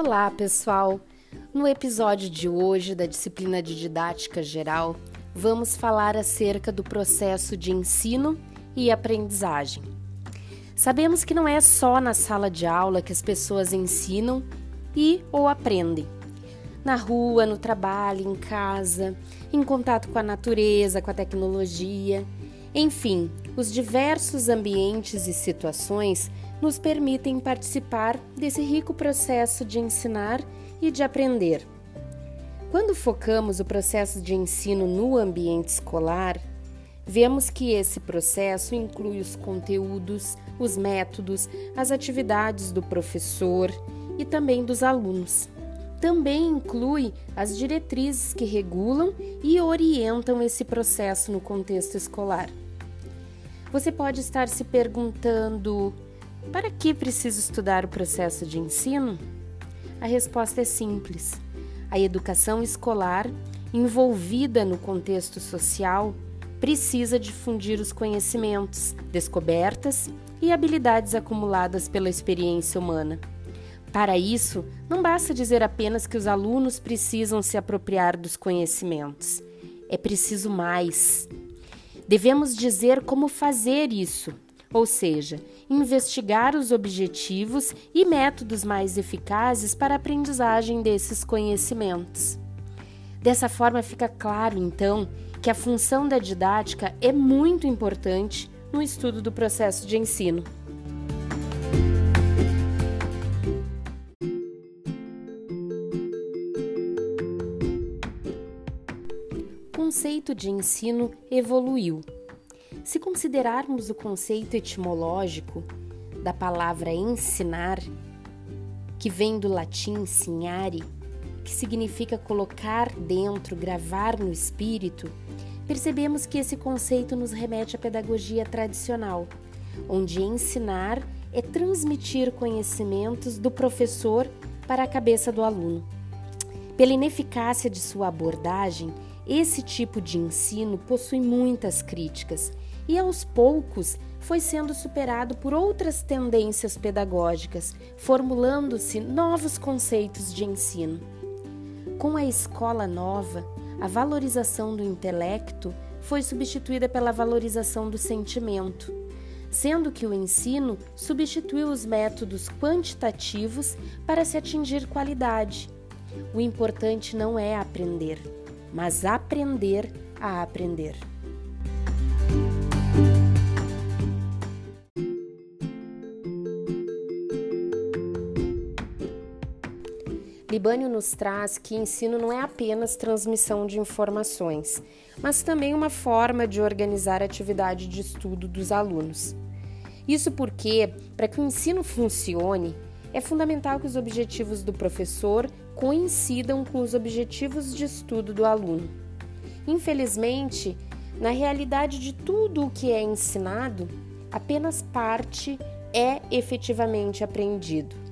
Olá, pessoal! No episódio de hoje da disciplina de didática geral, vamos falar acerca do processo de ensino e aprendizagem. Sabemos que não é só na sala de aula que as pessoas ensinam e ou aprendem. Na rua, no trabalho, em casa, em contato com a natureza, com a tecnologia, enfim, os diversos ambientes e situações nos permitem participar desse rico processo de ensinar e de aprender. Quando focamos o processo de ensino no ambiente escolar, vemos que esse processo inclui os conteúdos, os métodos, as atividades do professor e também dos alunos. Também inclui as diretrizes que regulam e orientam esse processo no contexto escolar. Você pode estar se perguntando: para que preciso estudar o processo de ensino? A resposta é simples. A educação escolar, envolvida no contexto social, precisa difundir os conhecimentos, descobertas e habilidades acumuladas pela experiência humana. Para isso, não basta dizer apenas que os alunos precisam se apropriar dos conhecimentos. É preciso mais. Devemos dizer como fazer isso ou seja, investigar os objetivos e métodos mais eficazes para a aprendizagem desses conhecimentos. Dessa forma, fica claro, então, que a função da didática é muito importante no estudo do processo de ensino. O conceito de ensino evoluiu se considerarmos o conceito etimológico da palavra ensinar, que vem do latim signare, que significa colocar dentro, gravar no espírito, percebemos que esse conceito nos remete à pedagogia tradicional, onde ensinar é transmitir conhecimentos do professor para a cabeça do aluno. Pela ineficácia de sua abordagem, esse tipo de ensino possui muitas críticas e aos poucos foi sendo superado por outras tendências pedagógicas, formulando-se novos conceitos de ensino. Com a escola nova, a valorização do intelecto foi substituída pela valorização do sentimento, sendo que o ensino substituiu os métodos quantitativos para se atingir qualidade. O importante não é aprender, mas aprender a aprender. Libânio nos traz que ensino não é apenas transmissão de informações, mas também uma forma de organizar a atividade de estudo dos alunos. Isso porque, para que o ensino funcione, é fundamental que os objetivos do professor coincidam com os objetivos de estudo do aluno. Infelizmente, na realidade de tudo o que é ensinado, apenas parte é efetivamente aprendido.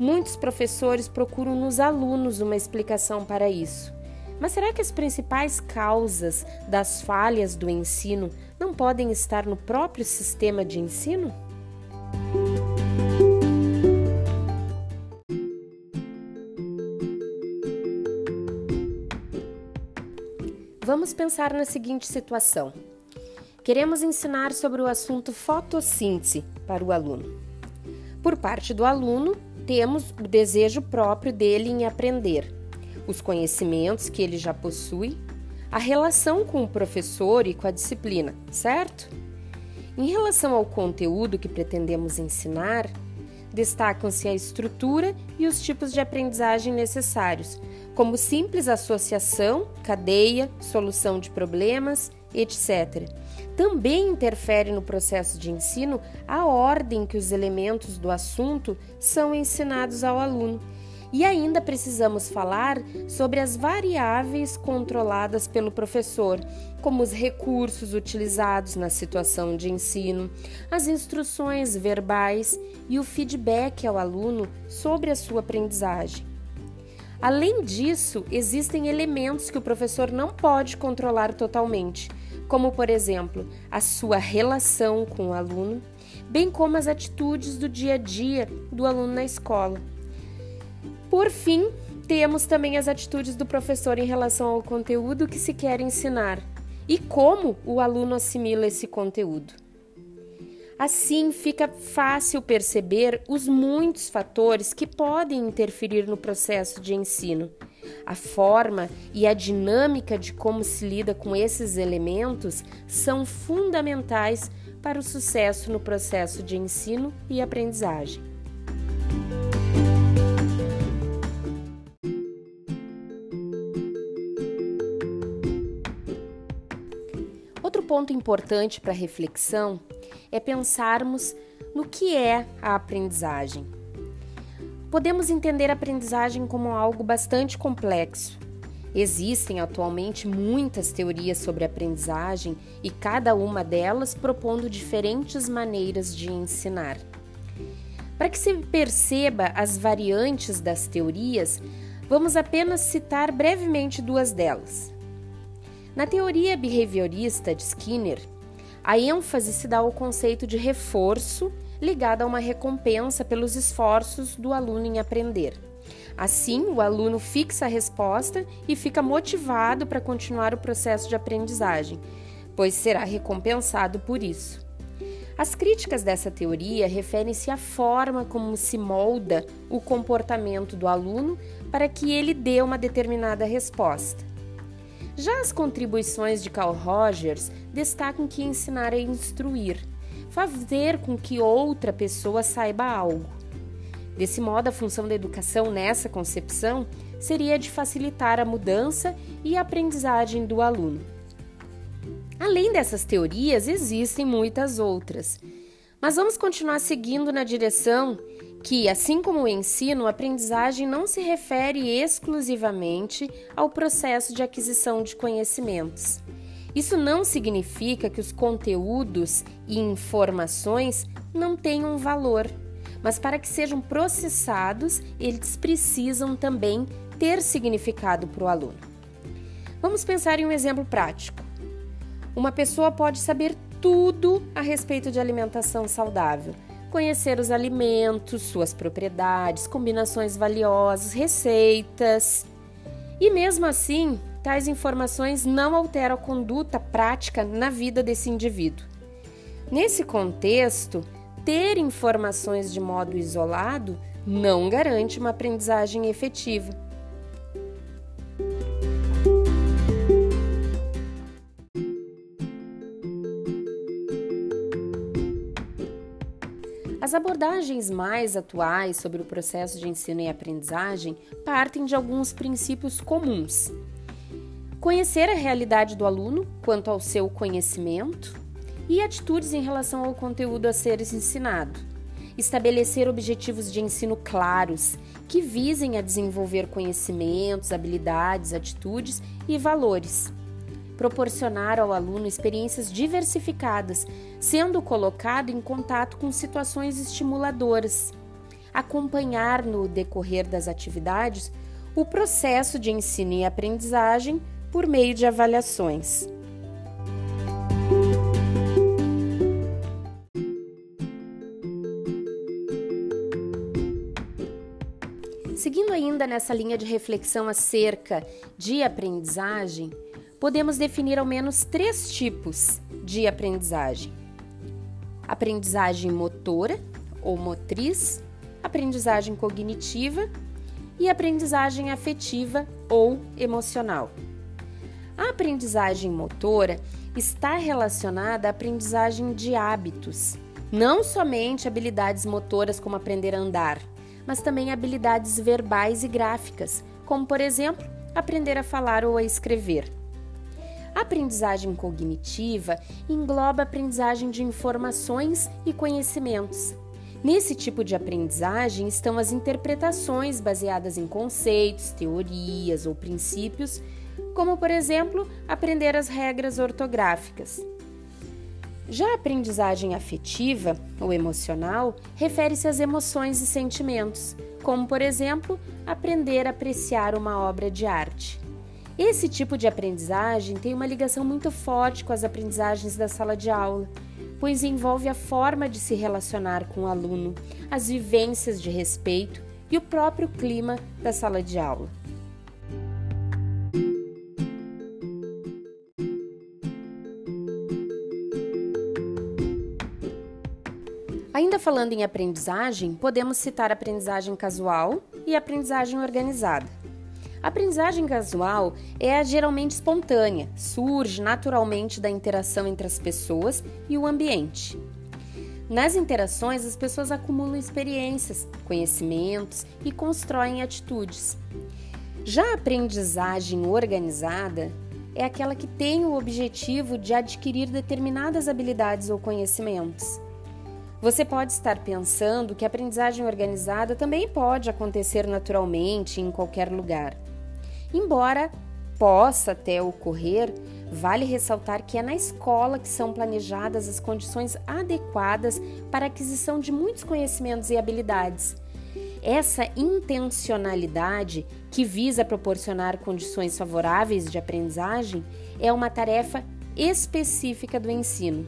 Muitos professores procuram nos alunos uma explicação para isso. Mas será que as principais causas das falhas do ensino não podem estar no próprio sistema de ensino? Vamos pensar na seguinte situação. Queremos ensinar sobre o assunto fotossíntese para o aluno. Por parte do aluno, temos o desejo próprio dele em aprender, os conhecimentos que ele já possui, a relação com o professor e com a disciplina, certo? Em relação ao conteúdo que pretendemos ensinar, destacam-se a estrutura e os tipos de aprendizagem necessários, como simples associação, cadeia, solução de problemas, etc. Também interfere no processo de ensino a ordem que os elementos do assunto são ensinados ao aluno. E ainda precisamos falar sobre as variáveis controladas pelo professor, como os recursos utilizados na situação de ensino, as instruções verbais e o feedback ao aluno sobre a sua aprendizagem. Além disso, existem elementos que o professor não pode controlar totalmente, como, por exemplo, a sua relação com o aluno, bem como as atitudes do dia a dia do aluno na escola. Por fim, temos também as atitudes do professor em relação ao conteúdo que se quer ensinar e como o aluno assimila esse conteúdo. Assim, fica fácil perceber os muitos fatores que podem interferir no processo de ensino. A forma e a dinâmica de como se lida com esses elementos são fundamentais para o sucesso no processo de ensino e aprendizagem. Outro ponto importante para reflexão é pensarmos no que é a aprendizagem. Podemos entender a aprendizagem como algo bastante complexo. Existem atualmente muitas teorias sobre aprendizagem e cada uma delas propondo diferentes maneiras de ensinar. Para que se perceba as variantes das teorias, vamos apenas citar brevemente duas delas. Na teoria behaviorista de Skinner, a ênfase se dá ao conceito de reforço ligado a uma recompensa pelos esforços do aluno em aprender. Assim, o aluno fixa a resposta e fica motivado para continuar o processo de aprendizagem, pois será recompensado por isso. As críticas dessa teoria referem-se à forma como se molda o comportamento do aluno para que ele dê uma determinada resposta. Já as contribuições de Carl Rogers destacam que ensinar é instruir, fazer com que outra pessoa saiba algo. Desse modo, a função da educação nessa concepção seria de facilitar a mudança e a aprendizagem do aluno. Além dessas teorias, existem muitas outras, mas vamos continuar seguindo na direção que, assim como o ensino, a aprendizagem não se refere exclusivamente ao processo de aquisição de conhecimentos. Isso não significa que os conteúdos e informações não tenham valor, mas para que sejam processados, eles precisam também ter significado para o aluno. Vamos pensar em um exemplo prático. Uma pessoa pode saber tudo a respeito de alimentação saudável, conhecer os alimentos, suas propriedades, combinações valiosas, receitas. E mesmo assim, tais informações não alteram a conduta prática na vida desse indivíduo. Nesse contexto, ter informações de modo isolado não garante uma aprendizagem efetiva. As abordagens mais atuais sobre o processo de ensino e aprendizagem partem de alguns princípios comuns. Conhecer a realidade do aluno quanto ao seu conhecimento e atitudes em relação ao conteúdo a ser ensinado. Estabelecer objetivos de ensino claros que visem a desenvolver conhecimentos, habilidades, atitudes e valores proporcionar ao aluno experiências diversificadas, sendo colocado em contato com situações estimuladoras. Acompanhar no decorrer das atividades o processo de ensino e aprendizagem por meio de avaliações. Seguindo ainda nessa linha de reflexão acerca de aprendizagem, podemos definir ao menos três tipos de aprendizagem: aprendizagem motora ou motriz, aprendizagem cognitiva e aprendizagem afetiva ou emocional. A aprendizagem motora está relacionada à aprendizagem de hábitos, não somente habilidades motoras como aprender a andar, mas também habilidades verbais e gráficas, como por exemplo, aprender a falar ou a escrever. A aprendizagem cognitiva engloba a aprendizagem de informações e conhecimentos. Nesse tipo de aprendizagem estão as interpretações baseadas em conceitos, teorias ou princípios, como, por exemplo, aprender as regras ortográficas. Já a aprendizagem afetiva ou emocional refere-se às emoções e sentimentos, como, por exemplo, aprender a apreciar uma obra de arte. Esse tipo de aprendizagem tem uma ligação muito forte com as aprendizagens da sala de aula, pois envolve a forma de se relacionar com o aluno, as vivências de respeito e o próprio clima da sala de aula. Ainda falando em aprendizagem, podemos citar aprendizagem casual e aprendizagem organizada. A aprendizagem casual é a geralmente espontânea, surge naturalmente da interação entre as pessoas e o ambiente. Nas interações, as pessoas acumulam experiências, conhecimentos e constroem atitudes. Já a aprendizagem organizada é aquela que tem o objetivo de adquirir determinadas habilidades ou conhecimentos. Você pode estar pensando que a aprendizagem organizada também pode acontecer naturalmente em qualquer lugar. Embora possa até ocorrer, vale ressaltar que é na escola que são planejadas as condições adequadas para a aquisição de muitos conhecimentos e habilidades. Essa intencionalidade, que visa proporcionar condições favoráveis de aprendizagem, é uma tarefa específica do ensino.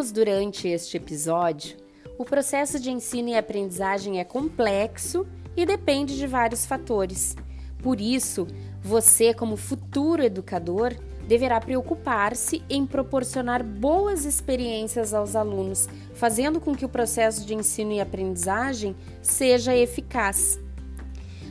Vimos durante este episódio, o processo de ensino e aprendizagem é complexo e depende de vários fatores. Por isso, você, como futuro educador, deverá preocupar-se em proporcionar boas experiências aos alunos, fazendo com que o processo de ensino e aprendizagem seja eficaz.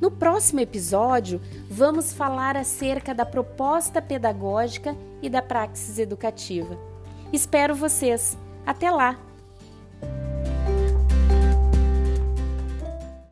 No próximo episódio, vamos falar acerca da proposta pedagógica e da praxis educativa. Espero vocês. Até lá!